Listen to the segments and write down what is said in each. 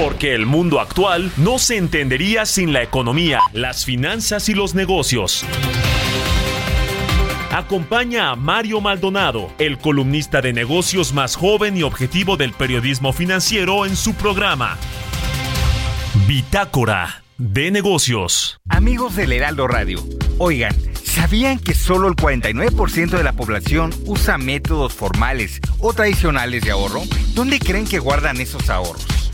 Porque el mundo actual no se entendería sin la economía, las finanzas y los negocios. Acompaña a Mario Maldonado, el columnista de negocios más joven y objetivo del periodismo financiero en su programa. Bitácora de negocios. Amigos del Heraldo Radio, oigan, ¿sabían que solo el 49% de la población usa métodos formales o tradicionales de ahorro? ¿Dónde creen que guardan esos ahorros?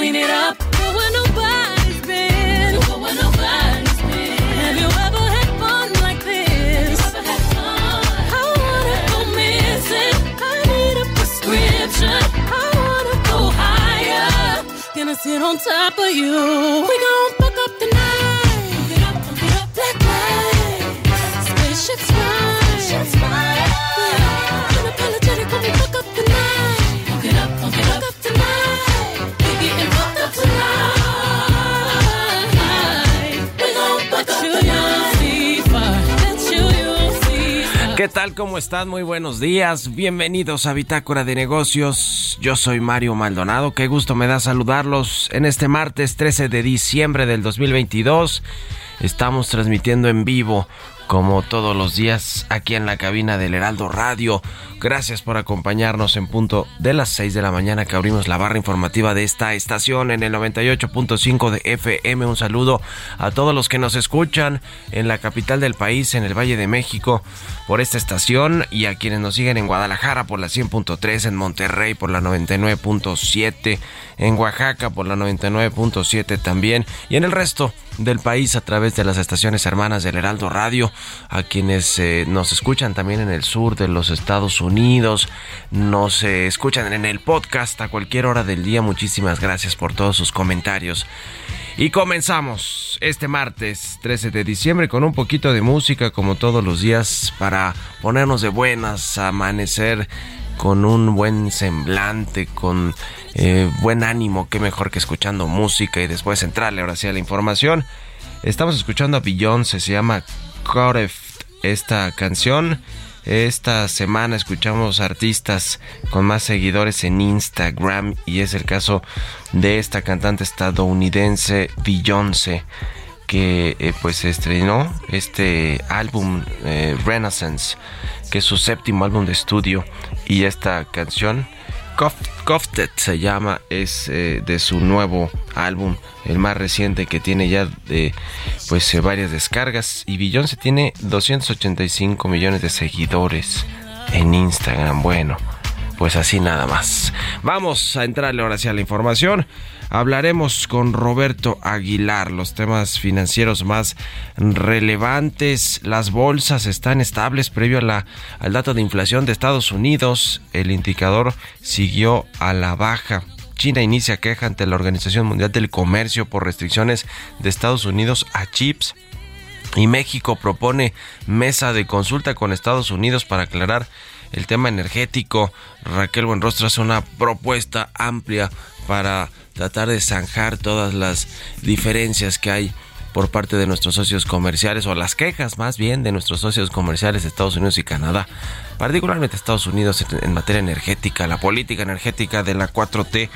Clean it up. Where nobody's been. Have you ever had fun like this? I wanna go missing. I need a prescription. I wanna go higher. Gonna sit on top of you. We gon' fuck up the night. ¿Qué tal? ¿Cómo están? Muy buenos días. Bienvenidos a Bitácora de Negocios. Yo soy Mario Maldonado. Qué gusto me da saludarlos en este martes 13 de diciembre del 2022. Estamos transmitiendo en vivo como todos los días aquí en la cabina del Heraldo Radio. Gracias por acompañarnos en punto de las 6 de la mañana que abrimos la barra informativa de esta estación en el 98.5 de FM. Un saludo a todos los que nos escuchan en la capital del país, en el Valle de México, por esta estación y a quienes nos siguen en Guadalajara por la 100.3, en Monterrey por la 99.7, en Oaxaca por la 99.7 también y en el resto del país a través de las estaciones hermanas del Heraldo Radio, a quienes eh, nos escuchan también en el sur de los Estados Unidos, nos eh, escuchan en el podcast a cualquier hora del día. Muchísimas gracias por todos sus comentarios. Y comenzamos este martes 13 de diciembre con un poquito de música como todos los días para ponernos de buenas, amanecer con un buen semblante, con eh, buen ánimo, qué mejor que escuchando música y después entrarle ahora sí a la información. Estamos escuchando a Beyoncé, se llama Esta canción. Esta semana escuchamos artistas con más seguidores en Instagram y es el caso de esta cantante estadounidense Beyoncé que eh, pues estrenó este álbum eh, Renaissance que es su séptimo álbum de estudio y esta canción Cofted se llama, es eh, de su nuevo álbum, el más reciente que tiene ya pues eh, varias descargas y se tiene 285 millones de seguidores en Instagram. Bueno, pues así nada más. Vamos a entrarle ahora sí a la información. Hablaremos con Roberto Aguilar los temas financieros más relevantes. Las bolsas están estables previo a la, al dato de inflación de Estados Unidos. El indicador siguió a la baja China inicia queja ante la Organización Mundial del Comercio por restricciones de Estados Unidos a chips. Y México propone mesa de consulta con Estados Unidos para aclarar el tema energético. Raquel Buenrostro hace una propuesta amplia para tratar de zanjar todas las diferencias que hay por parte de nuestros socios comerciales o las quejas más bien de nuestros socios comerciales Estados Unidos y Canadá, particularmente Estados Unidos en, materia energética, la política energética de la 4T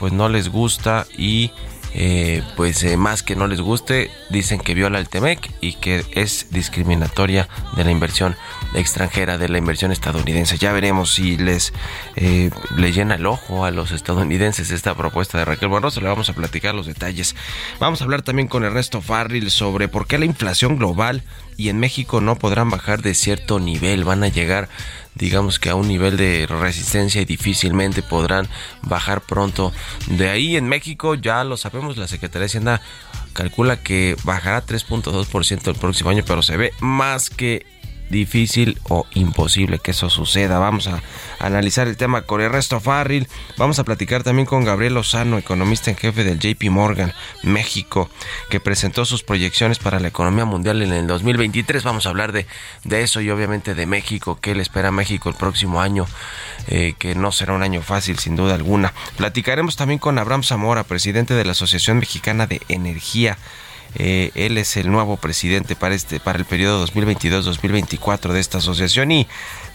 pues no les gusta y eh, pues eh, más que no les guste, dicen que viola el TEMEC y que es discriminatoria de la inversión extranjera, de la inversión estadounidense. Ya veremos si les eh, le llena el ojo a los estadounidenses esta propuesta de Raquel Buenroso. Le vamos a platicar los detalles. Vamos a hablar también con Ernesto Farril sobre por qué la inflación global y en México no podrán bajar de cierto nivel, van a llegar digamos que a un nivel de resistencia y difícilmente podrán bajar pronto. De ahí en México ya lo sabemos, la Secretaría de Hacienda calcula que bajará 3.2% el próximo año, pero se ve más que difícil o imposible que eso suceda. Vamos a analizar el tema con el resto Farril. Vamos a platicar también con Gabriel Lozano, economista en jefe del JP Morgan México, que presentó sus proyecciones para la economía mundial en el 2023. Vamos a hablar de, de eso y obviamente de México, qué le espera a México el próximo año, eh, que no será un año fácil sin duda alguna. Platicaremos también con Abraham Zamora, presidente de la Asociación Mexicana de Energía. Eh, él es el nuevo presidente para este para el periodo 2022-2024 de esta asociación y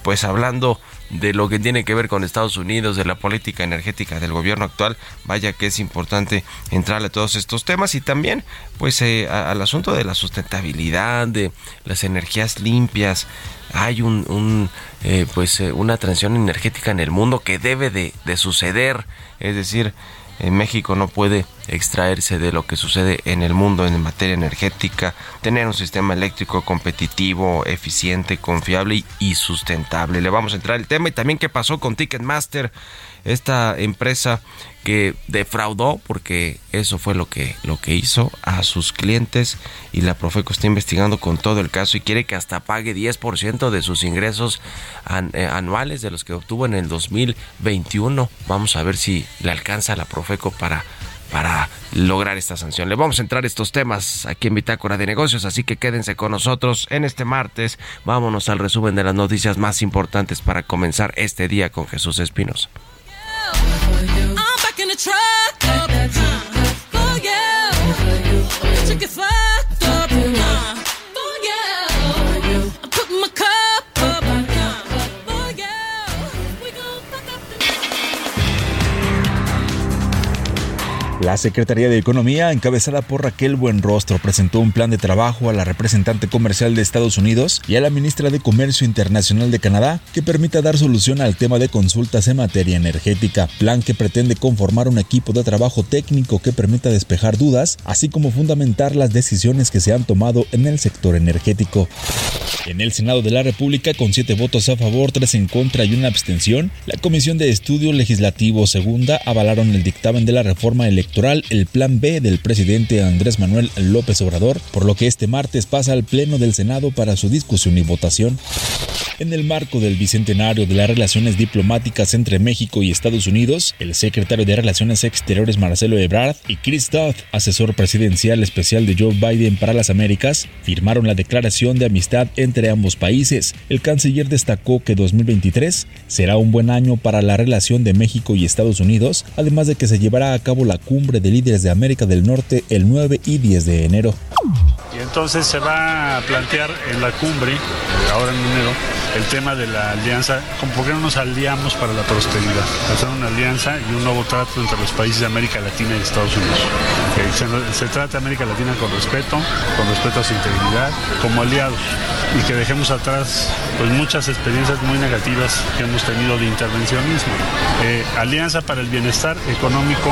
pues hablando de lo que tiene que ver con Estados Unidos, de la política energética del gobierno actual, vaya que es importante entrarle a todos estos temas y también pues eh, al asunto de la sustentabilidad, de las energías limpias. Hay un, eh, pues una transición energética en el mundo que debe de, de suceder, es decir, en México no puede extraerse de lo que sucede en el mundo en materia energética, tener un sistema eléctrico competitivo, eficiente, confiable y, sustentable. Le vamos a entrar el tema y también qué pasó con Ticketmaster, esta empresa que defraudó porque eso fue lo que lo que hizo a sus clientes y la Profeco está investigando con todo el caso y quiere que hasta pague 10% de sus ingresos eh, anuales de los que obtuvo en el 2021. Vamos a ver si le alcanza a la Profeco para para lograr esta sanción. Le vamos a entrar estos temas aquí en Bitácora de Negocios, así que quédense con nosotros en este martes. Vámonos al resumen de las noticias más importantes para comenzar este día con Jesús truck. La Secretaría de Economía, encabezada por Raquel Buenrostro, presentó un plan de trabajo a la representante comercial de Estados Unidos y a la ministra de Comercio Internacional de Canadá que permita dar solución al tema de consultas en materia energética. Plan que pretende conformar un equipo de trabajo técnico que permita despejar dudas, así como fundamentar las decisiones que se han tomado en el sector energético. En el Senado de la República, con siete votos a favor, tres en contra y una abstención, la Comisión de Estudio Legislativo Segunda avalaron el dictamen de la reforma electoral el Plan B del presidente Andrés Manuel López Obrador, por lo que este martes pasa al Pleno del Senado para su discusión y votación. En el marco del bicentenario de las relaciones diplomáticas entre México y Estados Unidos, el secretario de Relaciones Exteriores Marcelo Ebrard y Chris Dodd, asesor presidencial especial de Joe Biden para las Américas, firmaron la declaración de amistad entre ambos países. El canciller destacó que 2023 será un buen año para la relación de México y Estados Unidos, además de que se llevará a cabo la cumbre de líderes de América del Norte el 9 y 10 de enero. Y entonces se va a plantear en la cumbre, ahora en enero, el tema de la alianza, como por qué no nos aliamos para la prosperidad, hacer una alianza y un nuevo trato entre los países de América Latina y Estados Unidos. se, se, trata de América Latina con respeto, con respeto a su integridad, como aliados, y que dejemos atrás pues, muchas experiencias muy negativas que hemos tenido de intervencionismo. Eh, alianza para el bienestar económico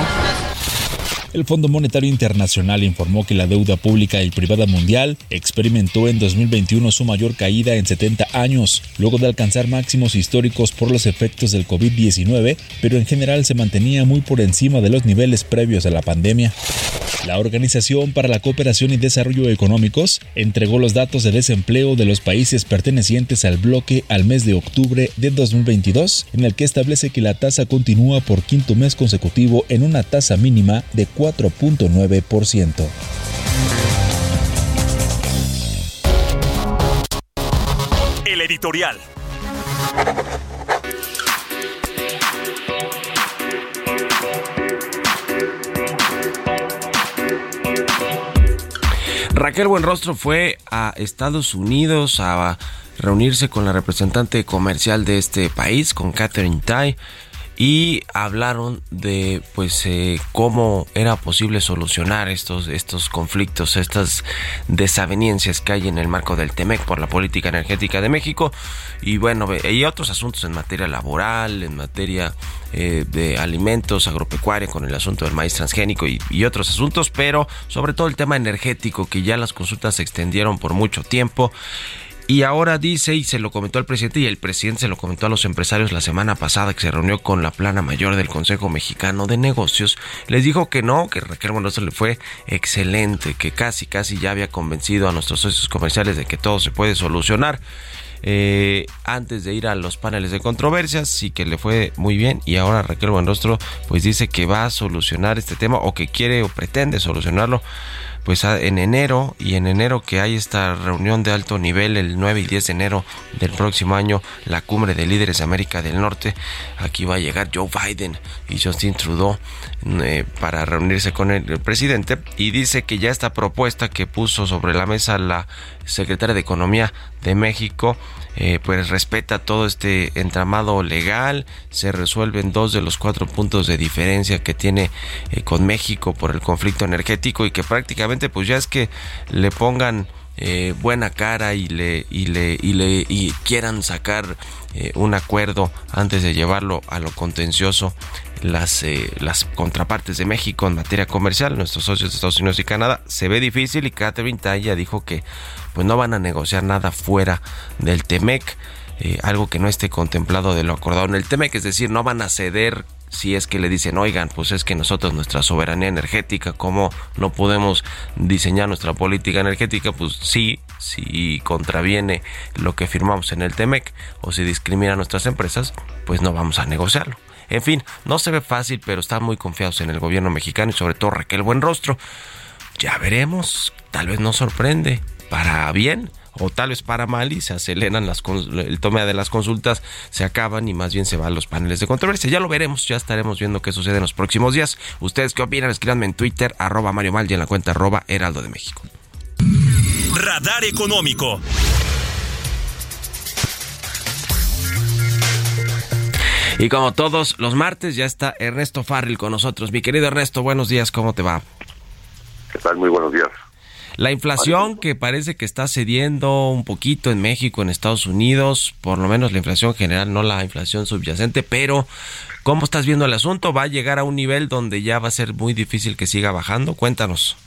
el Fondo Monetario Internacional informó que la deuda pública y privada mundial experimentó en 2021 su mayor caída en 70 años, luego de alcanzar máximos históricos por los efectos del COVID-19, pero en general se mantenía muy por encima de los niveles previos a la pandemia. La Organización para la Cooperación y Desarrollo Económicos entregó los datos de desempleo de los países pertenecientes al bloque al mes de octubre de 2022, en el que establece que la tasa continúa por quinto mes consecutivo en una tasa mínima de 4.9%. El editorial. Raquel Buenrostro fue a Estados Unidos a reunirse con la representante comercial de este país, con Catherine Tai, y hablaron de pues eh, cómo era posible solucionar estos estos conflictos, estas desavenencias que hay en el marco del TEMEC por la política energética de México. Y bueno, hay otros asuntos en materia laboral, en materia eh, de alimentos, agropecuaria, con el asunto del maíz transgénico y, y otros asuntos, pero sobre todo el tema energético que ya las consultas se extendieron por mucho tiempo y ahora dice, y se lo comentó al presidente, y el presidente se lo comentó a los empresarios la semana pasada que se reunió con la plana mayor del Consejo Mexicano de Negocios, les dijo que no, que Raquel Buenrostro le fue excelente, que casi, casi ya había convencido a nuestros socios comerciales de que todo se puede solucionar. Eh, antes de ir a los paneles de controversias, sí que le fue muy bien y ahora Raquel Buenrostro pues dice que va a solucionar este tema o que quiere o pretende solucionarlo pues en enero y en enero que hay esta reunión de alto nivel el 9 y 10 de enero del próximo año la cumbre de líderes de América del Norte aquí va a llegar Joe Biden y Justin Trudeau eh, para reunirse con el, presidente y dice que ya esta propuesta que puso sobre la mesa la secretaria de Economía de México eh, pues respeta todo este entramado legal, se resuelven dos de los cuatro puntos de diferencia que tiene eh, con México por el conflicto energético y que prácticamente pues ya es que le pongan eh, buena cara y le y le y le y quieran sacar un acuerdo antes de llevarlo a lo contencioso las, las contrapartes de México en materia comercial, nuestros socios de Estados Unidos y Canadá, se ve difícil y Catherine Taya dijo que pues no van a negociar nada fuera del TEMEC, eh, algo que no esté contemplado de lo acordado en el TEMEC, es decir, no van a ceder si es que le dicen, oigan, pues es que nosotros nuestra soberanía energética, ¿cómo no podemos diseñar nuestra política energética? Pues sí, si contraviene lo que firmamos en el TEMEC o si discrimina a nuestras empresas, pues no vamos a negociarlo. En fin, no se ve fácil, pero están muy confiados en el gobierno mexicano y sobre todo Raquel Buenrostro. Ya veremos, tal vez nos sorprende para bien o tal vez para mal y se aceleran las el toma de las consultas, se acaban y más bien se van los paneles de controversia. Ya lo veremos, ya estaremos viendo qué sucede en los próximos días. ¿Ustedes qué opinan? Escríbanme en Twitter, arroba Mario Mal y en la cuenta arroba Heraldo de México. Radar Económico. Y como todos los martes, ya está Ernesto Farril con nosotros. Mi querido Ernesto, buenos días, ¿cómo te va? ¿Qué tal? Muy buenos días. La inflación que parece que está cediendo un poquito en México, en Estados Unidos, por lo menos la inflación general, no la inflación subyacente, pero ¿cómo estás viendo el asunto? ¿Va a llegar a un nivel donde ya va a ser muy difícil que siga bajando? Cuéntanos.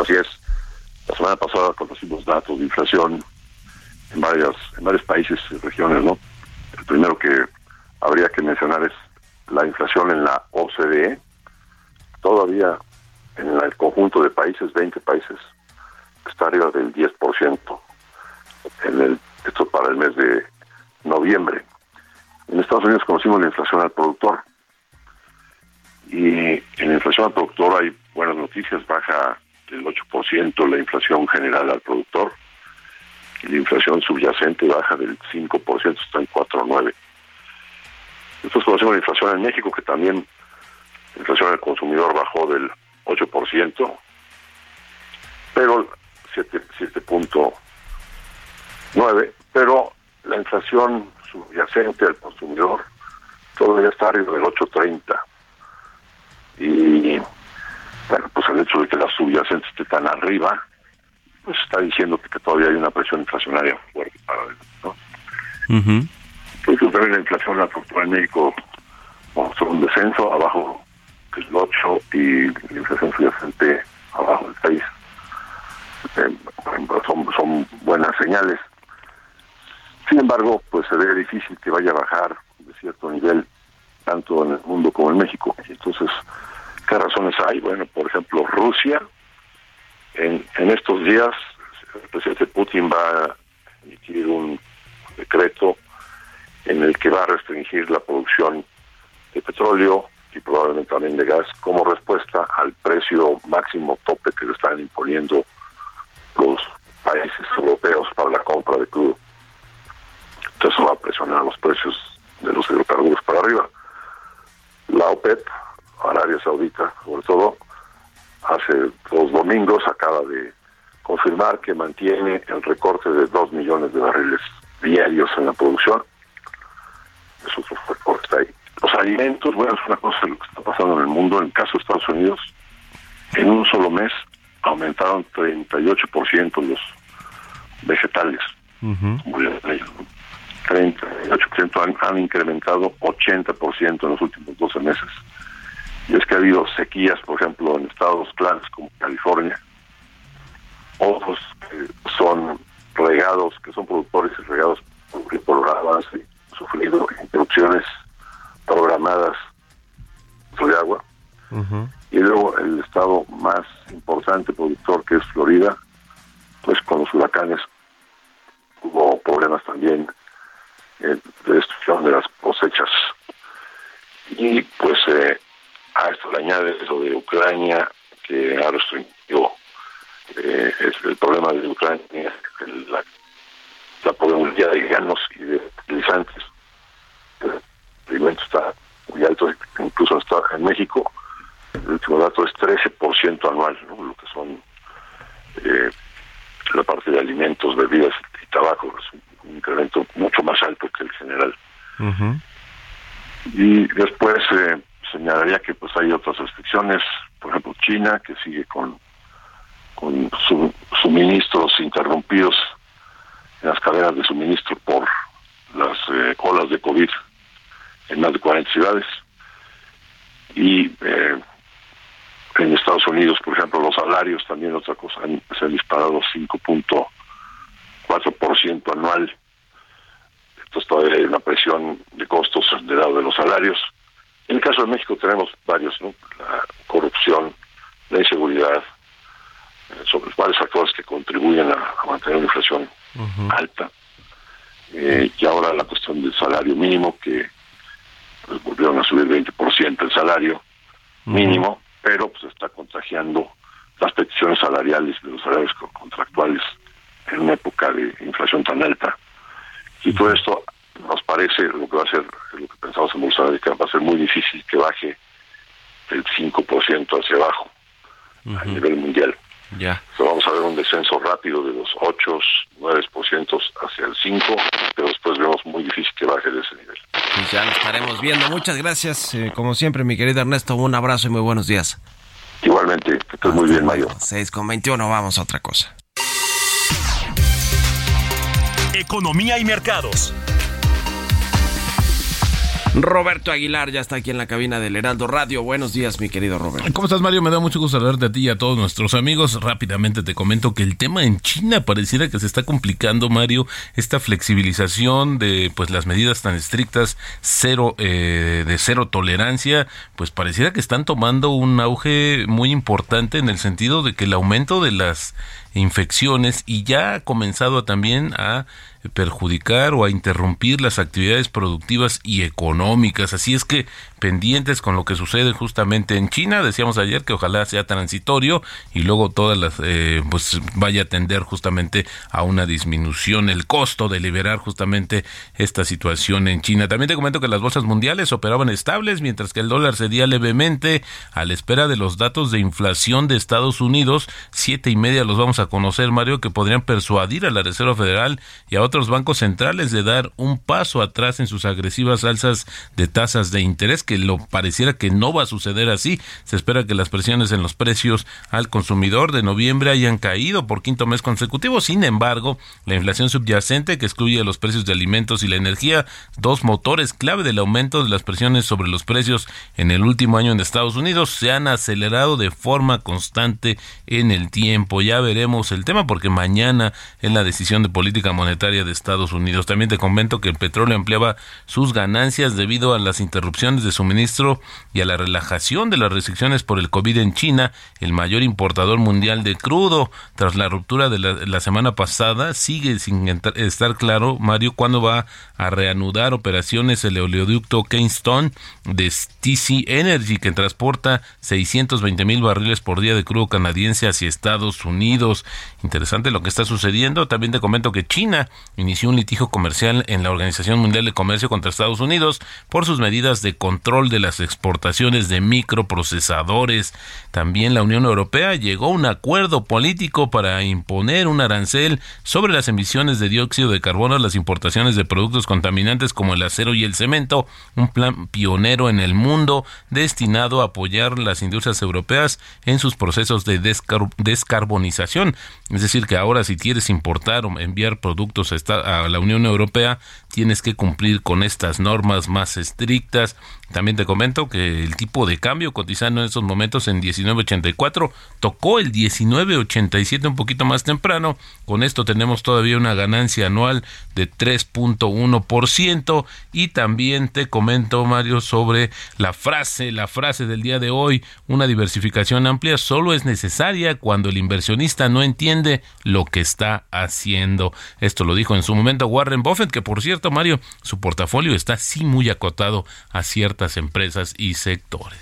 Así es. La semana pasada conocimos datos de inflación en varios, en varios países y regiones, ¿no? El primero que habría que mencionar es la inflación en la OCDE. Todavía en el conjunto de países, 20 países, está arriba del 10%. En el, esto para el mes de noviembre. En Estados Unidos conocimos la inflación al productor. Y en la inflación al productor hay buenas noticias, baja del 8% la inflación general al productor. Y la inflación subyacente baja del 5%, está en 4,9%. Nosotros conocemos la inflación en México, que también la inflación al consumidor bajó del 8%, pero 7.9%, pero la inflación subyacente al consumidor todavía está arriba del 8.30%. Y bueno, pues el hecho de que la subyacente esté tan arriba, pues está diciendo que, todavía hay una presión inflacionaria fuerte para él, ¿no? también la inflación la en México mostró un descenso abajo 8 y la inflación subyacente abajo del 6. Eh, son, son buenas señales. Sin embargo, pues se ve difícil que vaya a bajar de cierto nivel, tanto en el mundo como en México. Entonces, ¿qué razones hay? bueno, por ejemplo, Rusia, en, en estos días, el presidente Putin va a emitir un decreto en el que va a restringir la producción de petróleo y probablemente también de gas como respuesta al precio máximo tope que le están imponiendo los países europeos para la compra de crudo. Entonces va a presionar los precios de los hidrocarburos para arriba. La OPEP, Arabia Saudita sobre todo, hace dos domingos acaba de confirmar que mantiene el recorte de dos millones de barriles diarios en la producción. Eso recorte ahí. Los alimentos, bueno, es una cosa lo que está pasando en el mundo. En el caso de Estados Unidos, en un solo mes aumentaron 38% los vegetales. Muy bien, 38% han, han incrementado 80% en los últimos 12 meses. Y es que ha habido sequías, por ejemplo, en estados claros como California, otros que son regados, que son productores y regados por avance, sufrido interrupciones programadas de agua. Y luego el estado más importante productor, que es Florida, pues con los huracanes hubo problemas también eh, de destrucción de las cosechas. Y pues eh, a esto le añade eso de Ucrania, que ha restringido eh, es el problema de Ucrania, la, la problemática de granos y de utilizantes. El alimento está muy alto, incluso está en México. El último dato es 13% anual, ¿no? lo que son eh, la parte de alimentos, bebidas y tabaco. Es un, un incremento mucho más alto que el general. Y después eh, señalaría que pues hay otras restricciones, por ejemplo China, que sigue con con su, suministros interrumpidos en las cadenas de suministro por las eh, olas de COVID en más de 40 ciudades. Y eh, en Estados Unidos, por ejemplo, los salarios también, otra cosa, han, se han disparado 5.4% anual. Entonces todavía hay una presión de costos del lado de los salarios. En el caso de México tenemos varios, ¿no? La corrupción, la inseguridad, sobre varios factores que contribuyen a, mantener una inflación alta. Eh, y ahora la cuestión del salario mínimo, que pues, volvieron a subir 20% el salario mínimo, pero pues está contagiando las peticiones salariales de los salarios contractuales en una época de inflación tan alta. Y todo esto nos parece lo que va a ser, lo que pensamos en Bolsa que va a ser muy difícil que baje el 5% hacia abajo a nivel mundial. Ya. vamos a ver un descenso rápido de los 8, 9% hacia el 5, pero después vemos muy difícil que baje de ese nivel. Pues ya lo estaremos viendo. Muchas gracias, eh, como siempre, mi querido Ernesto. Un abrazo y muy buenos días. Igualmente, que estés muy bien, Mayo. 6 con 21, vamos a otra cosa. Economía y mercados. Roberto Aguilar ya está aquí en la cabina del Heraldo Radio. Buenos días, mi querido Roberto. ¿Cómo estás, Mario? Me da mucho gusto saludarte a ti y a todos nuestros amigos. Rápidamente te comento que el tema en China pareciera que se está complicando, Mario. Esta flexibilización de pues las medidas tan estrictas, cero eh, de cero tolerancia, pues pareciera que están tomando un auge muy importante en el sentido de que el aumento de las infecciones y ya ha comenzado también a perjudicar o a interrumpir las actividades productivas y económicas. Así es que pendientes con lo que sucede justamente en China. Decíamos ayer que ojalá sea transitorio y luego todas las, eh, pues vaya a tender justamente a una disminución el costo de liberar justamente esta situación en China. También te comento que las bolsas mundiales operaban estables mientras que el dólar cedía levemente a la espera de los datos de inflación de Estados Unidos. Siete y media los vamos a conocer, Mario, que podrían persuadir a la Reserva Federal y a otros bancos centrales de dar un paso atrás en sus agresivas alzas de tasas de interés que lo pareciera que no va a suceder así. Se espera que las presiones en los precios al consumidor de noviembre hayan caído por quinto mes consecutivo. Sin embargo, la inflación subyacente, que excluye los precios de alimentos y la energía, dos motores clave del aumento de las presiones sobre los precios en el último año en Estados Unidos, se han acelerado de forma constante en el tiempo. Ya veremos el tema porque mañana es la decisión de política monetaria de Estados Unidos. También te comento que el petróleo ampliaba sus ganancias debido a las interrupciones de suministro y a la relajación de las restricciones por el COVID en China, el mayor importador mundial de crudo. Tras la ruptura de la, semana pasada, sigue sin estar claro, Mario, cuándo va a reanudar operaciones el oleoducto Keystone de TC Energy, que transporta 620 mil barriles por día de crudo canadiense hacia Estados Unidos. Interesante lo que está sucediendo. También te comento que China inició un litigio comercial en la Organización Mundial de Comercio contra Estados Unidos por sus medidas de control de las exportaciones de microprocesadores. También la Unión Europea llegó a un acuerdo político para imponer un arancel sobre las emisiones de dióxido de carbono las importaciones de productos contaminantes como el acero y el cemento, un plan pionero en el mundo destinado a apoyar las industrias europeas en sus procesos de descarbonización. Es decir, que ahora si quieres importar o enviar productos a la Unión Europea, tienes que cumplir con estas normas más estrictas. También te comento que el tipo de cambio cotizando en estos momentos en 19.84 tocó el 19.87 un poquito más temprano. Con esto tenemos todavía una ganancia anual de 3.1% y también te comento Mario sobre la frase, la frase del día de hoy, una diversificación amplia solo es necesaria cuando el inversionista no entiende lo que está haciendo. Esto lo dijo en su momento Warren Buffett, que por cierto Mario, su portafolio está sí muy acotado a ciertas empresas y sectores.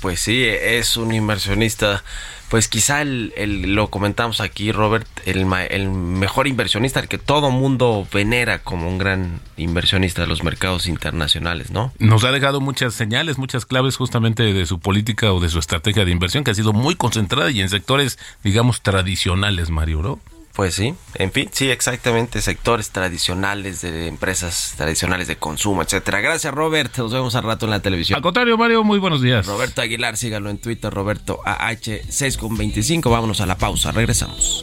Pues sí, es un inversionista, pues quizá el, lo comentamos aquí, Robert, el, el mejor inversionista, el que todo mundo venera como un gran inversionista de los mercados internacionales, ¿no? Nos ha dejado muchas señales, muchas claves justamente de su política o de su estrategia de inversión, que ha sido muy concentrada y en sectores, digamos, tradicionales, Mario, ¿no? Pues sí, en fin, sí, exactamente, sectores tradicionales de empresas tradicionales de consumo, etcétera. Gracias, Robert. Nos vemos al rato en la televisión. Al contrario, Mario, muy buenos días. Roberto Aguilar, sígalo en Twitter, Roberto AH6 con 25. Vámonos a la pausa, regresamos.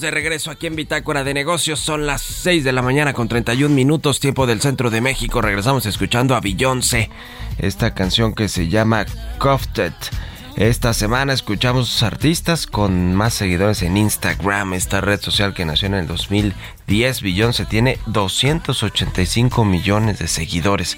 De regreso aquí en Bitácora de Negocios. Son las 6 de la mañana con 31 minutos, tiempo del centro de México. Regresamos escuchando a Beyoncé, esta canción que se llama Cofted. Esta semana escuchamos artistas con más seguidores en Instagram, esta red social que nació en el 2010. Beyoncé tiene 285 millones de seguidores.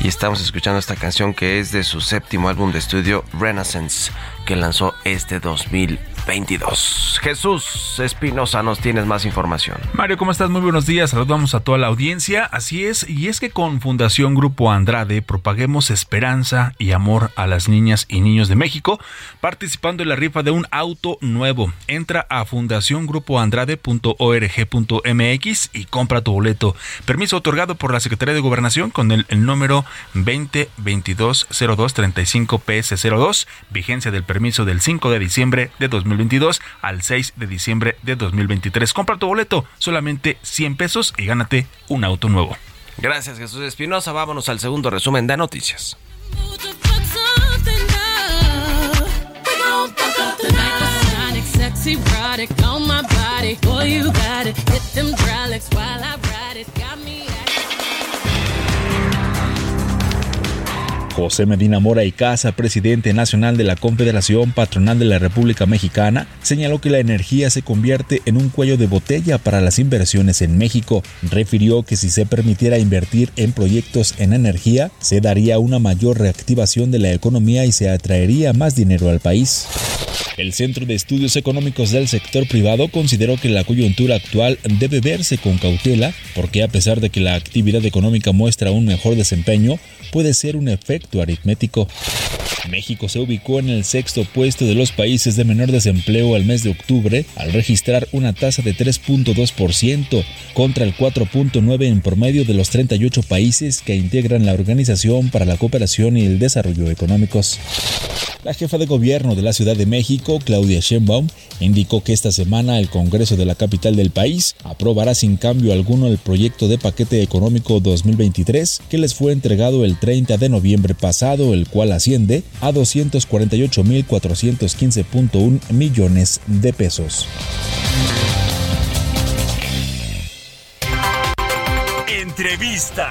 Y estamos escuchando esta canción que es de su séptimo álbum de estudio Renaissance, que lanzó este 2020. 22. Jesús Espinosa, nos tienes más información. Mario, ¿cómo estás? Muy buenos días. Saludamos a toda la audiencia. Así es, y es que con Fundación Grupo Andrade propaguemos esperanza y amor a las niñas y niños de México, participando en la rifa de un auto nuevo. Entra a fundaciongrupoandrade.org.mx y compra tu boleto. Permiso otorgado por la Secretaría de Gobernación con el, el número 20220235PS02, vigencia del permiso del 5 de diciembre de 2020 2022 al 6 de diciembre de 2023. Compra tu boleto, solamente 100 pesos y gánate un auto nuevo. Gracias Jesús Espinosa, vámonos al segundo resumen de noticias. José Medina Mora y Casa, presidente nacional de la Confederación Patronal de la República Mexicana, señaló que la energía se convierte en un cuello de botella para las inversiones en México. Refirió que si se permitiera invertir en proyectos en energía, se daría una mayor reactivación de la economía y se atraería más dinero al país. El Centro de Estudios Económicos del Sector Privado consideró que la coyuntura actual debe verse con cautela porque a pesar de que la actividad económica muestra un mejor desempeño, puede ser un efecto aritmético. México se ubicó en el sexto puesto de los países de menor desempleo al mes de octubre al registrar una tasa de 3.2% contra el 4.9% en promedio de los 38 países que integran la Organización para la Cooperación y el Desarrollo Económicos. La jefa de gobierno de la Ciudad de México, Claudia Sheinbaum, indicó que esta semana el Congreso de la capital del país aprobará sin cambio alguno el proyecto de paquete económico 2023 que les fue entregado el 30 de noviembre pasado, el cual asciende a 248.415.1 millones de pesos. Entrevista.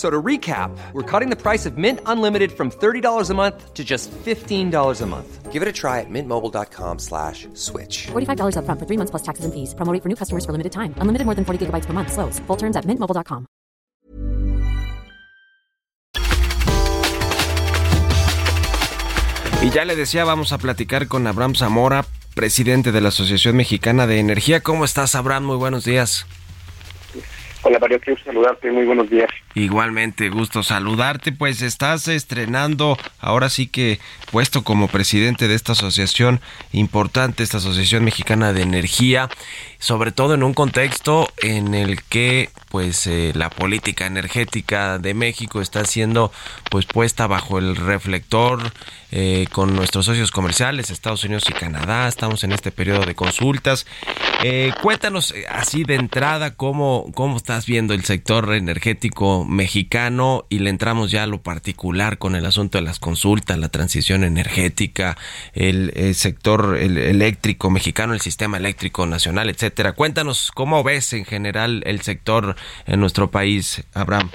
So to recap, we're cutting the price of Mint Unlimited from $30 a month to just $15 a month. Give it a try at mintmobile.com slash switch. $45 upfront for three months plus taxes and fees. Promo rate for new customers for limited time. Unlimited more than 40 gigabytes per month. Slows. Full terms at mintmobile.com. Y ya le decía, vamos a platicar con Abraham Zamora, presidente de la Asociación Mexicana de Energía. ¿Cómo estás, Abraham? Muy buenos días. Hola Mario, quiero saludarte, muy buenos días. Igualmente, gusto saludarte, pues estás estrenando, ahora sí que puesto como presidente de esta asociación importante, esta Asociación Mexicana de Energía, sobre todo en un contexto en el que pues eh, la política energética de México está siendo pues puesta bajo el reflector eh, con nuestros socios comerciales, Estados Unidos y Canadá, estamos en este periodo de consultas. Eh, cuéntanos así de entrada cómo, cómo estás viendo el sector energético mexicano y le entramos ya a lo particular con el asunto de las consultas, la transición energética, el, el sector el eléctrico mexicano, el sistema eléctrico nacional, etcétera. Cuéntanos cómo ves en general el sector en nuestro país, Abraham.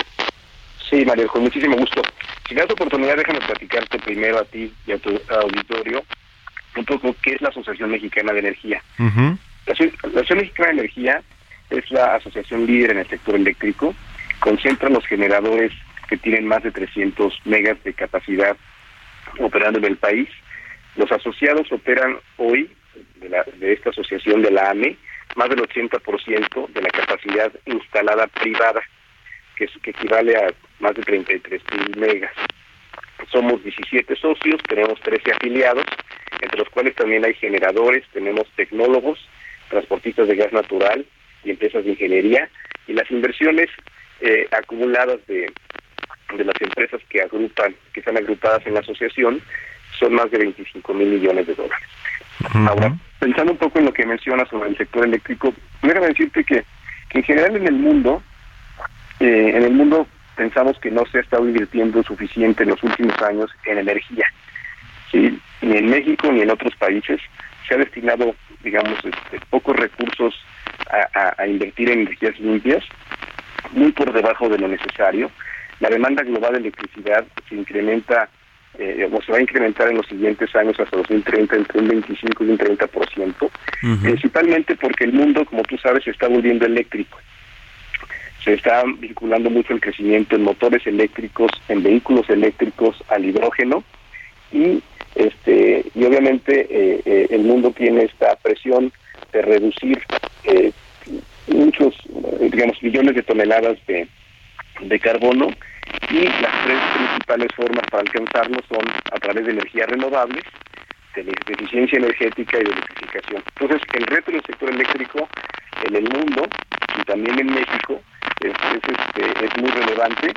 Sí, Mario, con muchísimo gusto. Si me das oportunidad, déjame platicarte primero a ti y a tu auditorio un poco qué es la Asociación Mexicana de Energía. La Asociación Mexicana de Energía es la asociación líder en el sector eléctrico, concentra los generadores que tienen más de 300 megas de capacidad operando en el país. Los asociados operan hoy de, la, de esta asociación de la AME más del 80% de la capacidad instalada privada, que, es, que equivale a más de 33 mil megas. Somos 17 socios, tenemos 13 afiliados, entre los cuales también hay generadores, tenemos tecnólogos, transportistas de gas natural y empresas de ingeniería, y las inversiones eh, acumuladas de, de las empresas que agrupan, que están agrupadas en la asociación, son más de 25 mil millones de dólares. Ahora, pensando un poco en lo que mencionas sobre el sector eléctrico, déjame decirte que, en general en el mundo, eh, en el mundo pensamos que no se ha estado invirtiendo suficiente en los últimos años en energía. Ni en México ni en otros países se ha destinado, digamos, este, pocos recursos a invertir en energías limpias, muy por debajo de lo necesario. La demanda global de electricidad se incrementa eh, o se va a incrementar en los siguientes años hasta 2030 entre un 25 y un 30%, uh -huh. principalmente porque el mundo, como tú sabes, se está volviendo eléctrico. Se está vinculando mucho el crecimiento en motores eléctricos, en vehículos eléctricos, al hidrógeno y este y obviamente eh, eh, el mundo tiene esta presión de reducir eh, muchos, digamos, millones de toneladas de, de carbono y las tres principales formas para alcanzarlo son a través de energías renovables, de, eficiencia energética y de electrificación. Entonces, el reto del sector eléctrico en el mundo y también en México es, es, este, es muy relevante.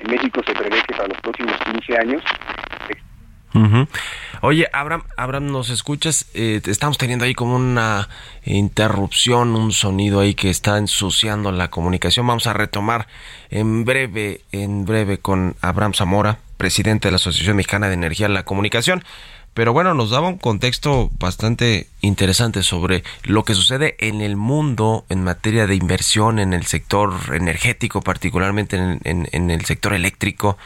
En México se prevé que para los próximos 15 años Oye, Abraham, Abraham, ¿nos escuchas? Eh, estamos teniendo ahí como una interrupción, un sonido ahí que está ensuciando la comunicación. Vamos a retomar en breve, en breve con Abraham Zamora, presidente de la Asociación Mexicana de Energía en la Comunicación. Pero bueno, nos daba un contexto bastante interesante sobre lo que sucede en el mundo en materia de inversión en el sector energético, particularmente en, el sector eléctrico,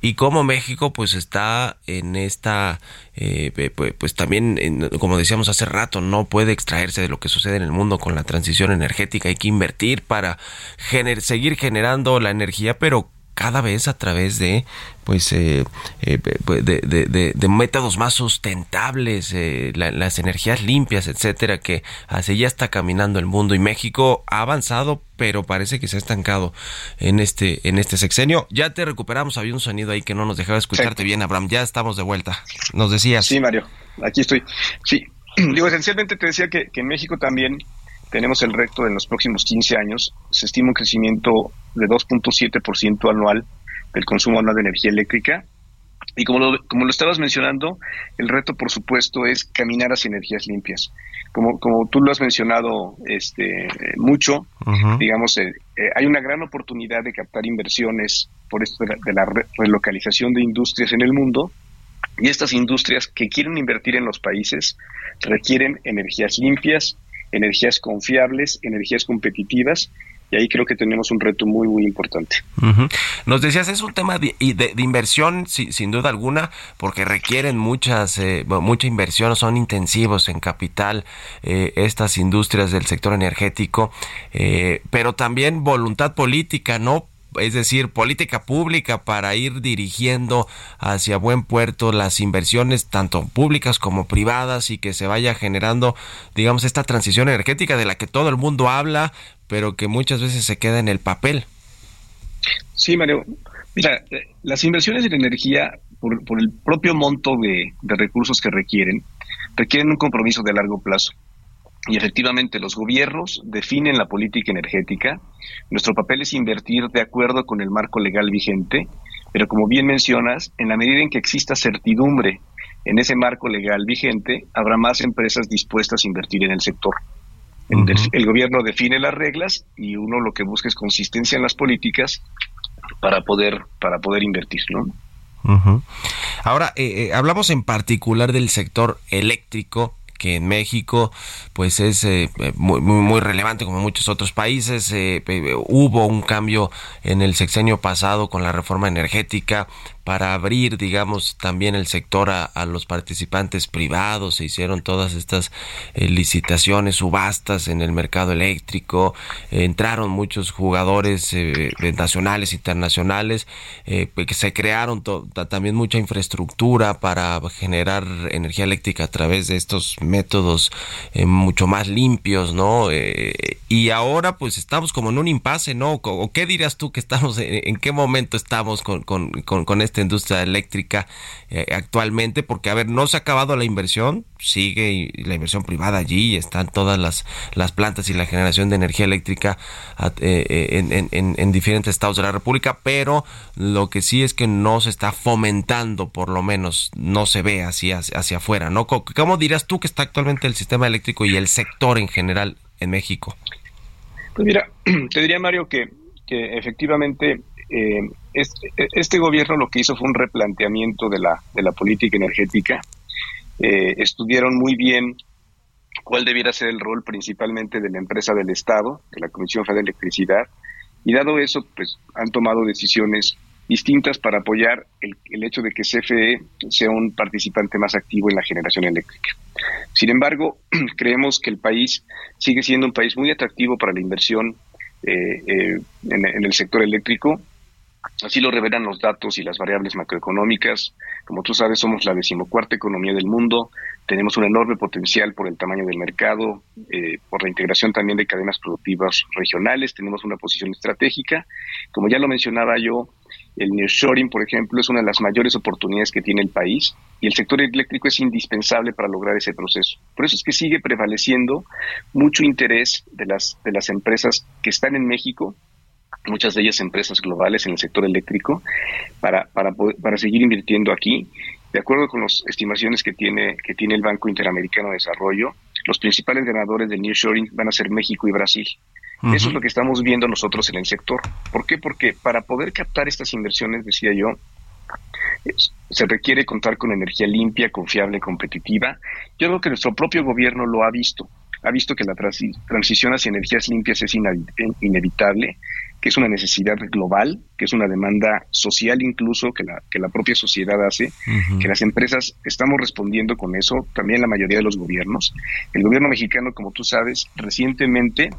y cómo México pues está en esta, eh, pues, pues, también, como decíamos hace rato, no puede extraerse de lo que sucede en el mundo con la transición energética, hay que invertir para seguir generando la energía, pero cada vez a través de pues eh, eh, pues, de, métodos más sustentables eh, las energías limpias etcétera que hacia ya está caminando el mundo y México ha avanzado pero parece que se ha estancado en este en este sexenio. Ya te recuperamos había un sonido ahí que no nos dejaba escucharte bien Abraham. Ya estamos de vuelta. Nos decías. Sí Mario. Aquí estoy. Sí. Digo esencialmente te decía que, que en México también tenemos el reto en los próximos 15 años. Se estima un crecimiento de 2.7% anual del consumo anual de energía eléctrica. Y como lo, como lo estabas mencionando, el reto, por supuesto, es caminar hacia energías limpias. Como, como tú lo has mencionado este, mucho, digamos, eh, eh, hay una gran oportunidad de captar inversiones por esto de la relocalización de industrias en el mundo. Y estas industrias que quieren invertir en los países requieren energías limpias, energías confiables, energías competitivas y ahí creo que tenemos un reto muy, muy importante. Nos decías, es un tema de, inversión, sin duda alguna, porque requieren muchas, eh, mucha inversión, son intensivos en capital eh, estas industrias del sector energético, eh, pero también voluntad política, ¿no? Es decir, política pública para ir dirigiendo hacia buen puerto las inversiones tanto públicas como privadas y que se vaya generando, digamos, esta transición energética de la que todo el mundo habla, pero que muchas veces se queda en el papel. Sí, Mario. Mira, las inversiones en energía, por, el propio monto de recursos que requieren, requieren un compromiso de largo plazo. Y efectivamente los gobiernos definen la política energética. Nuestro papel es invertir de acuerdo con el marco legal vigente, pero como bien mencionas, en la medida en que exista certidumbre en ese marco legal vigente, habrá más empresas dispuestas a invertir en el sector. El, gobierno define las reglas y uno lo que busca es consistencia en las políticas para poder, para poder invertir, ¿no? Ahora, eh, eh, hablamos en particular del sector eléctrico que en México pues es eh, muy, muy, relevante como muchos otros países. Eh, hubo un cambio en el sexenio pasado con la reforma energética para abrir, digamos, también el sector a, los participantes privados. Se hicieron todas estas eh, licitaciones, subastas en el mercado eléctrico. entraron muchos jugadores eh, nacionales, internacionales, eh, que se crearon también mucha infraestructura para generar energía eléctrica a través de estos métodos mucho más limpios, ¿no? y ahora pues estamos como en un impasse, ¿no? ¿O qué dirías tú que estamos, en, qué momento estamos con, con, con, industria eléctrica eh, actualmente, porque a ver, no se ha acabado la inversión, sigue la inversión privada allí, están todas las, las plantas y la generación de energía eléctrica eh, eh, en, diferentes estados de la República, pero lo que sí es que no se está fomentando, por lo menos no se ve hacia, hacia afuera, ¿no? ¿Cómo dirías tú que está actualmente el sistema eléctrico y el sector en general en México? Pues mira, te diría Mario que, que efectivamente eh, este, este, gobierno lo que hizo fue un replanteamiento de la, de la política energética. Eh, estudiaron muy bien cuál debiera ser el rol principalmente de la empresa del Estado, de la Comisión Federal de Electricidad, y dado eso, pues han tomado decisiones distintas para apoyar el, el, hecho de que CFE sea un participante más activo en la generación eléctrica. Sin embargo, creemos que el país sigue siendo un país muy atractivo para la inversión eh, eh, en, el sector eléctrico. Así lo revelan los datos y las variables macroeconómicas. Como tú sabes, somos la decimocuarta economía del mundo. Tenemos un enorme potencial por el tamaño del mercado, eh, por la integración también de cadenas productivas regionales. Tenemos una posición estratégica. Como ya lo mencionaba yo, el nearshoring, por ejemplo, es una de las mayores oportunidades que tiene el país y el sector eléctrico es indispensable para lograr ese proceso. Por eso es que sigue prevaleciendo mucho interés de las, de las empresas que están en México muchas de ellas empresas globales en el sector eléctrico, para, para, para seguir invirtiendo aquí. de acuerdo con las estimaciones que tiene, que tiene el Banco Interamericano de Desarrollo, los principales ganadores del nearshoring van a ser México y Brasil. Eso es lo que estamos viendo nosotros en el sector. ¿Por qué? Porque para poder captar estas inversiones, decía yo, se requiere contar con energía limpia, confiable, competitiva. Yo creo que nuestro propio gobierno lo ha visto. Ha visto que la transición hacia energías limpias es inevitable que es una necesidad global, que es una demanda social incluso que la, que la propia sociedad hace, que las empresas estamos respondiendo con eso, también la mayoría de los gobiernos. El gobierno mexicano, como tú sabes, recientemente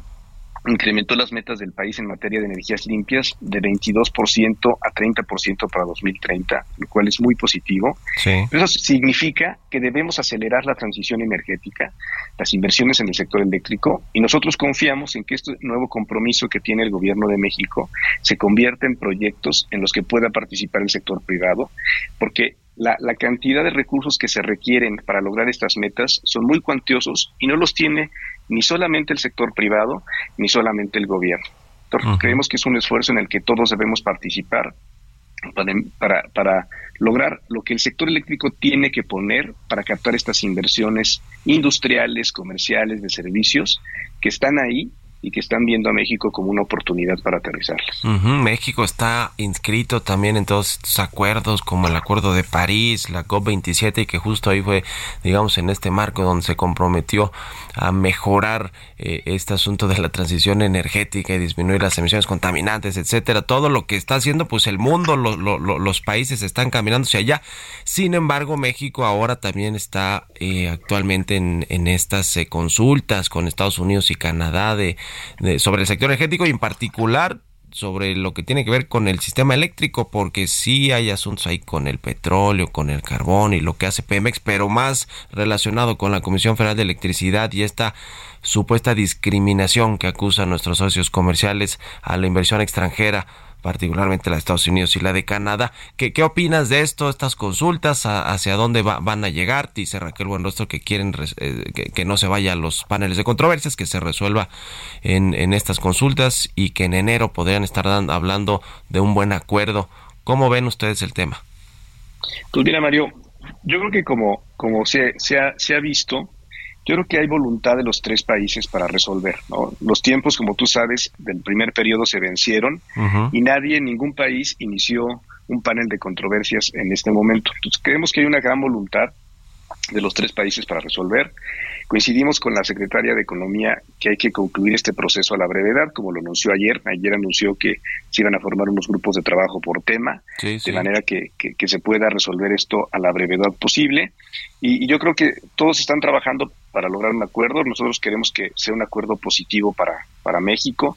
incrementó las metas del país en materia de energías limpias de 22% a 30% para 2030, lo cual es muy positivo. Eso significa que debemos acelerar la transición energética, las inversiones en el sector eléctrico, y nosotros confiamos en que este nuevo compromiso que tiene el gobierno de México se convierta en proyectos en los que pueda participar el sector privado, porque la, la, cantidad de recursos que se requieren para lograr estas metas son muy cuantiosos y no los tiene ni solamente el sector privado, ni solamente el gobierno. creemos que es un esfuerzo en el que todos debemos participar para, para, lograr lo que el sector eléctrico tiene que poner para captar estas inversiones industriales, comerciales, de servicios que están ahí y que están viendo a México como una oportunidad para aterrizarlas. México está inscrito también en todos estos acuerdos, como el Acuerdo de París, la COP27, y que justo ahí fue, digamos, en este marco donde se comprometió a mejorar eh, este asunto de la transición energética y disminuir las emisiones contaminantes, etcétera. Todo lo que está haciendo, pues el mundo, los países están caminando hacia allá. Sin embargo, México ahora también está eh, actualmente en, en estas eh, consultas con Estados Unidos y Canadá de sobre el sector energético y en particular sobre lo que tiene que ver con el sistema eléctrico, porque sí hay asuntos ahí con el petróleo, con el carbón y lo que hace Pemex, pero más relacionado con la Comisión Federal de Electricidad y esta supuesta discriminación que acusan nuestros socios comerciales a la inversión extranjera particularmente la de Estados Unidos y la de Canadá. ¿Qué, qué opinas de esto, estas consultas? ¿Hacia dónde van a llegar? Dice Raquel Buenrostro que quieren eh, que, no se vaya a los paneles de controversias, que se resuelva en, en estas consultas y que en enero podrían estar hablando de un buen acuerdo. ¿Cómo ven ustedes el tema? Pues mira, Mario, yo creo que como, como se, se, ha, se ha visto, yo creo que hay voluntad de los tres países para resolver. Los tiempos, como tú sabes, del primer periodo se vencieron y nadie, ningún país inició un panel de controversias en este momento. Entonces, creemos que hay una gran voluntad de los tres países para resolver. Coincidimos con la secretaria de Economía que hay que concluir este proceso a la brevedad, como lo anunció ayer. Ayer anunció que se iban a formar unos grupos de trabajo por tema, de manera que, que, se pueda resolver esto a la brevedad posible. Y, yo creo que todos están trabajando para lograr un acuerdo. Nosotros queremos que sea un acuerdo positivo para, para México.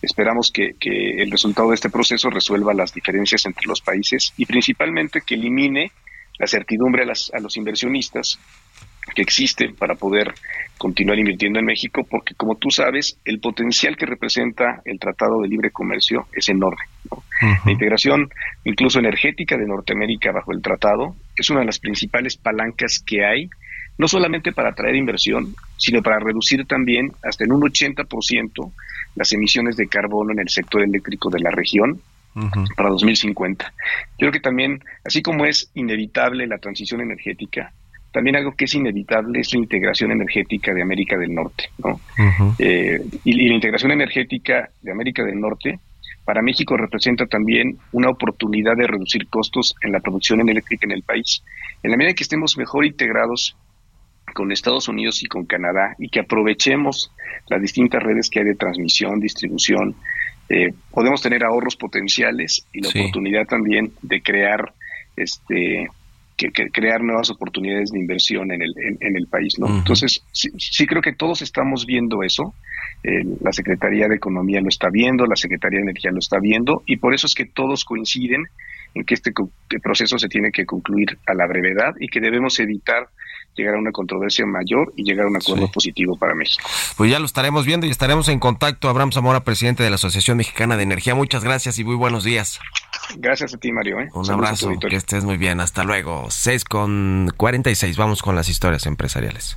Esperamos que, que el resultado de este proceso resuelva las diferencias entre los países y principalmente que elimine la certidumbre a, los inversionistas que existe para poder continuar invirtiendo en México, porque como tú sabes, el potencial que representa el Tratado de Libre Comercio es enorme. La integración, incluso energética de Norteamérica bajo el tratado, es una de las principales palancas que hay, no solamente para atraer inversión, sino para reducir también hasta en un 80% las emisiones de carbono en el sector eléctrico de la región, para 2050. Yo creo que también, así como es inevitable la transición energética, también algo que es inevitable es la integración energética de América del Norte. ¿no? Eh, y, la integración energética de América del Norte para México representa también una oportunidad de reducir costos en la producción eléctrica en el país. En la medida que estemos mejor integrados con Estados Unidos y con Canadá y que aprovechemos las distintas redes que hay de transmisión, distribución, eh, podemos tener ahorros potenciales y la oportunidad también de crear este que, crear nuevas oportunidades de inversión en el, en, el país. ¿no? Entonces, sí, creo que todos estamos viendo eso. Eh, la Secretaría de Economía lo está viendo, la Secretaría de Energía lo está viendo, y por eso es que todos coinciden en que este proceso se tiene que concluir a la brevedad y que debemos evitar llegar a una controversia mayor y llegar a un acuerdo positivo para México. Pues ya lo estaremos viendo y estaremos en contacto. Abraham Zamora, presidente de la Asociación Mexicana de Energía. Muchas gracias y muy buenos días. Gracias a ti, Mario. ¿eh? Un abrazo, que estés muy bien. Hasta luego. 6 con 46. Vamos con las historias empresariales.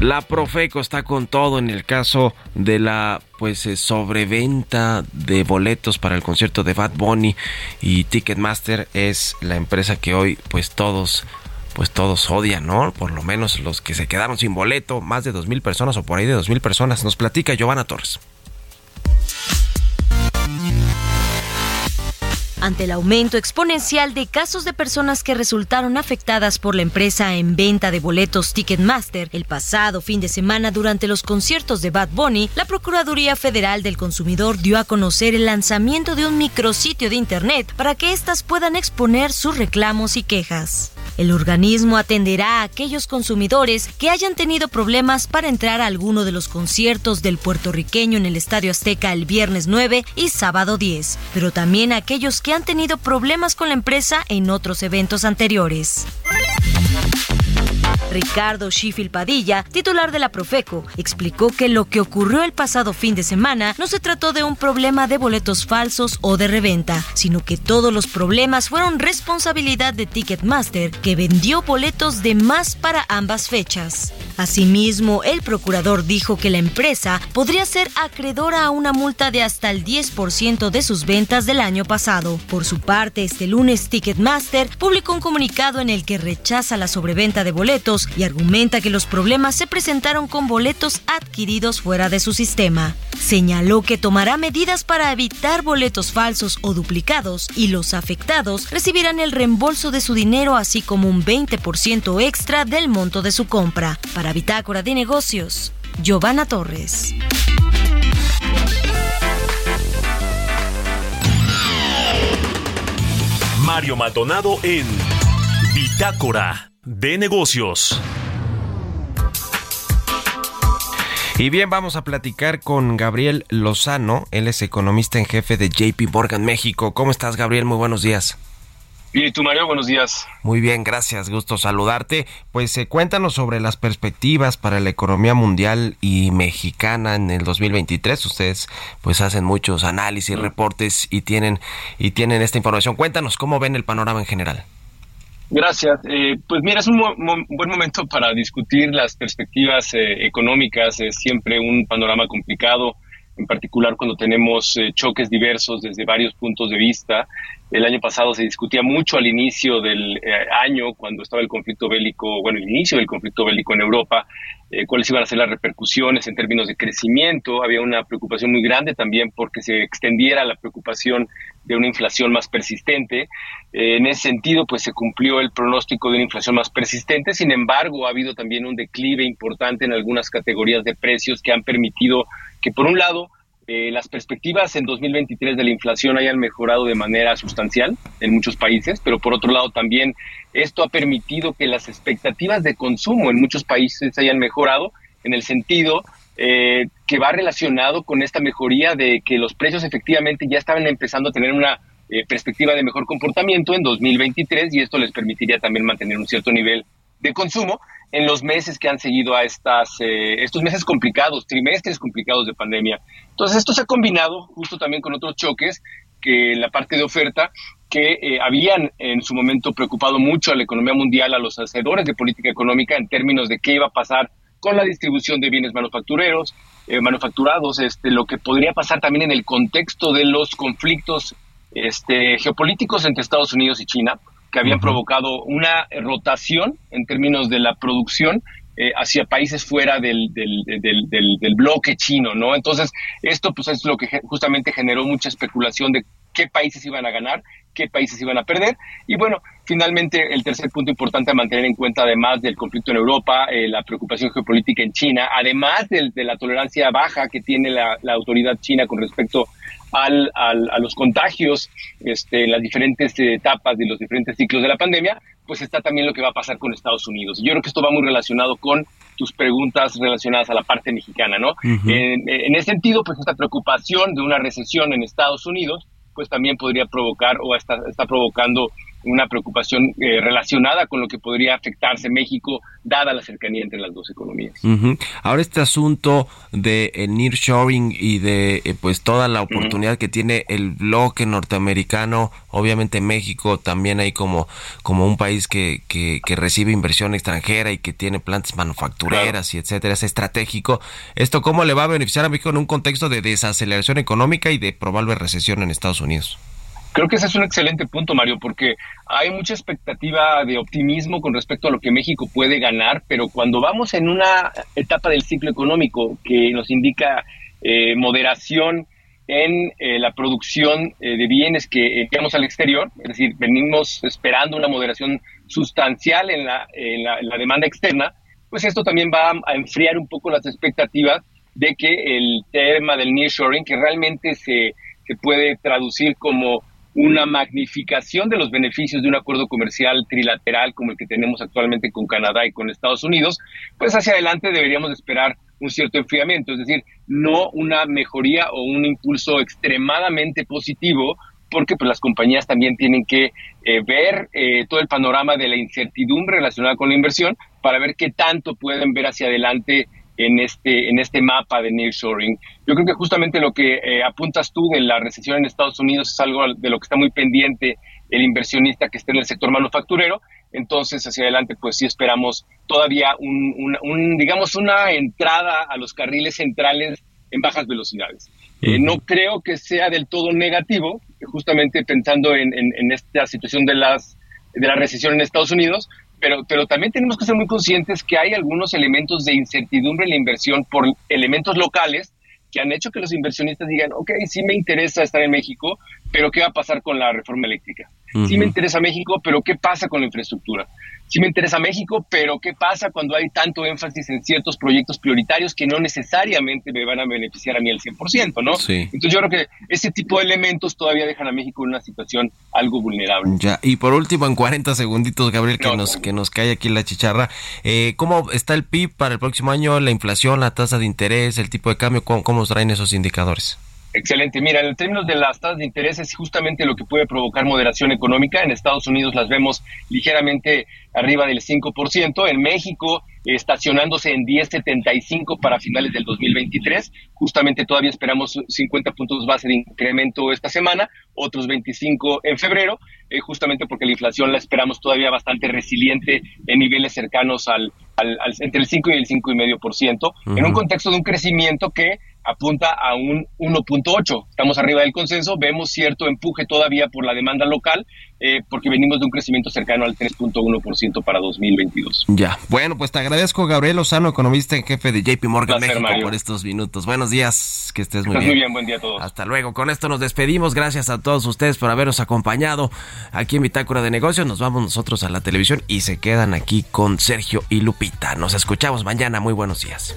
La Profeco está con todo en el caso de la pues eh, sobreventa de boletos para el concierto de Bad Bunny y Ticketmaster es la empresa que hoy pues todos pues todos odian, ¿no? Por lo menos los que se quedaron sin boleto, más de dos mil personas o por ahí de dos mil personas. Nos platica Giovanna Torres. Ante el aumento exponencial de casos de personas que resultaron afectadas por la empresa en venta de boletos Ticketmaster el pasado fin de semana durante los conciertos de Bad Bunny, la Procuraduría Federal del Consumidor dio a conocer el lanzamiento de un micrositio de Internet para que éstas puedan exponer sus reclamos y quejas. El organismo atenderá a aquellos consumidores que hayan tenido problemas para entrar a alguno de los conciertos del puertorriqueño en el Estadio Azteca el viernes 9 y sábado 10, pero también a aquellos que han tenido problemas con la empresa en otros eventos anteriores. Ricardo Sheffield Padilla, titular de la Profeco, explicó que lo que ocurrió el pasado fin de semana no se trató de un problema de boletos falsos o de reventa, sino que todos los problemas fueron responsabilidad de Ticketmaster, que vendió boletos de más para ambas fechas. Asimismo, el procurador dijo que la empresa podría ser acreedora a una multa de hasta el 10% de sus ventas del año pasado. Por su parte, este lunes Ticketmaster publicó un comunicado en el que rechaza la sobreventa de boletos y argumenta que los problemas se presentaron con boletos adquiridos fuera de su sistema. Señaló que tomará medidas para evitar boletos falsos o duplicados y los afectados recibirán el reembolso de su dinero así como un 20% extra del monto de su compra. Para Bitácora de Negocios, Giovanna Torres. Mario Maldonado en Bitácora de Negocios. Y bien, vamos a platicar con Gabriel Lozano. Él es economista en jefe de JP Morgan México. ¿Cómo estás, Gabriel? Muy buenos días. Y tú, Mario, buenos días. Muy bien, gracias, gusto saludarte. Pues eh, cuéntanos sobre las perspectivas para la economía mundial y mexicana en el 2023. Ustedes pues hacen muchos análisis, reportes y tienen y tienen esta información. Cuéntanos cómo ven el panorama en general. Gracias. Eh, pues mira, es un buen momento para discutir las perspectivas eh, económicas. Es siempre un panorama complicado, en particular cuando tenemos eh, choques diversos desde varios puntos de vista. El año pasado se discutía mucho al inicio del año, cuando estaba el conflicto bélico, bueno, el inicio del conflicto bélico en Europa, cuáles iban a ser las repercusiones en términos de crecimiento. Había una preocupación muy grande también porque se extendiera la preocupación de una inflación más persistente. Eh, en ese sentido, pues se cumplió el pronóstico de una inflación más persistente. Sin embargo, ha habido también un declive importante en algunas categorías de precios que han permitido que, por un lado, eh, las perspectivas en 2023 de la inflación hayan mejorado de manera sustancial en muchos países, pero por otro lado también esto ha permitido que las expectativas de consumo en muchos países hayan mejorado en el sentido eh, que va relacionado con esta mejoría de que los precios efectivamente ya estaban empezando a tener una eh, perspectiva de mejor comportamiento en 2023 y esto les permitiría también mantener un cierto nivel de consumo en los meses que han seguido a estas, eh, estos meses complicados, trimestres complicados de pandemia. Entonces esto se ha combinado justo también con otros choques que la parte de oferta que habían en su momento preocupado mucho a la economía mundial, a los hacedores de política económica en términos de qué iba a pasar con la distribución de bienes manufactureros, eh, manufacturados, este, lo que podría pasar también en el contexto de los conflictos este, geopolíticos entre Estados Unidos y China, que habían provocado una rotación en términos de la producción eh, hacia países fuera del, del, del, del, bloque chino, ¿no? Entonces, esto pues es lo que justamente generó mucha especulación de qué países iban a ganar, qué países iban a perder. Y bueno, finalmente el tercer punto importante a mantener en cuenta, además del conflicto en Europa, eh, la preocupación geopolítica en China, además de, la tolerancia baja que tiene la, autoridad china con respecto al, a los contagios este, en las diferentes etapas de los diferentes ciclos de la pandemia, pues está también lo que va a pasar con Estados Unidos. Yo creo que esto va muy relacionado con tus preguntas relacionadas a la parte mexicana, ¿no? en, en, ese sentido, pues esta preocupación de una recesión en Estados Unidos, pues también podría provocar o está, está provocando una preocupación eh, relacionada con lo que podría afectarse México, dada la cercanía entre las dos economías. Ahora este asunto de el nearshoring y de eh, pues toda la oportunidad que tiene el bloque norteamericano, obviamente México también hay como como un país que, que, recibe inversión extranjera y que tiene plantas manufactureras y etcétera, es estratégico. ¿Esto cómo le va a beneficiar a México en un contexto de desaceleración económica y de probable recesión en Estados Unidos? Creo que ese es un excelente punto, Mario, porque hay mucha expectativa de optimismo con respecto a lo que México puede ganar, pero cuando vamos en una etapa del ciclo económico que nos indica eh, moderación en eh, la producción eh, de bienes que enviamos al exterior, es decir, venimos esperando una moderación sustancial en la, en la demanda externa, pues esto también va a enfriar un poco las expectativas de que el tema del nearshoring, que realmente se, se puede traducir como una magnificación de los beneficios de un acuerdo comercial trilateral como el que tenemos actualmente con Canadá y con Estados Unidos, pues hacia adelante deberíamos esperar un cierto enfriamiento, es decir, no una mejoría o un impulso extremadamente positivo, porque pues las compañías también tienen que eh, ver eh, todo el panorama de la incertidumbre relacionada con la inversión para ver qué tanto pueden ver hacia adelante en este, en este mapa de nearshoring. Yo creo que justamente lo que eh, apuntas tú de la recesión en Estados Unidos es algo de lo que está muy pendiente el inversionista que esté en el sector manufacturero. Entonces, hacia adelante, pues sí esperamos todavía un, digamos, una entrada a los carriles centrales en bajas velocidades. Eh, no creo que sea del todo negativo, justamente pensando en, en, esta situación de, las, de la recesión en Estados Unidos, pero, pero también tenemos que ser muy conscientes que hay algunos elementos de incertidumbre en la inversión por elementos locales que han hecho que los inversionistas digan, ok, sí me interesa estar en México, pero ¿qué va a pasar con la reforma eléctrica? Sí me interesa México, pero ¿qué pasa con la infraestructura? Sí me interesa México, pero ¿qué pasa cuando hay tanto énfasis en ciertos proyectos prioritarios que no necesariamente me van a beneficiar a mí al 100%, ¿no? Sí. Entonces yo creo que ese tipo de elementos todavía dejan a México en una situación algo vulnerable. Ya, y por último, en 40 segunditos, Gabriel, que, nos, que nos cae aquí la chicharra, eh, ¿cómo está el PIB para el próximo año, la inflación, la tasa de interés, el tipo de cambio, cómo, cómo traen esos indicadores? Excelente. Mira, en términos de las tasas de interés es justamente lo que puede provocar moderación económica. En Estados Unidos las vemos ligeramente arriba del 5%. En México estacionándose en 10.75 para finales del 2023. Justamente todavía esperamos 50 puntos base de incremento esta semana, otros 25 en febrero, eh, justamente porque la inflación la esperamos todavía bastante resiliente en niveles cercanos al, al, entre el 5 y el 5,5%, en un contexto de un crecimiento que apunta a un 1.8. Estamos arriba del consenso, vemos cierto empuje todavía por la demanda local, eh, porque venimos de un crecimiento cercano al 3.1% para 2022. Ya, bueno, pues te agradezco, Gabriel Lozano, economista en jefe de JP Morgan México, por estos minutos. Buenos días, que estés muy bien. Muy bien, buen día a todos. Hasta luego. Con esto nos despedimos. Gracias a todos ustedes por habernos acompañado aquí en Bitácora de Negocios. Nos vamos nosotros a la televisión y se quedan aquí con Sergio y Lupita. Nos escuchamos mañana. Muy buenos días.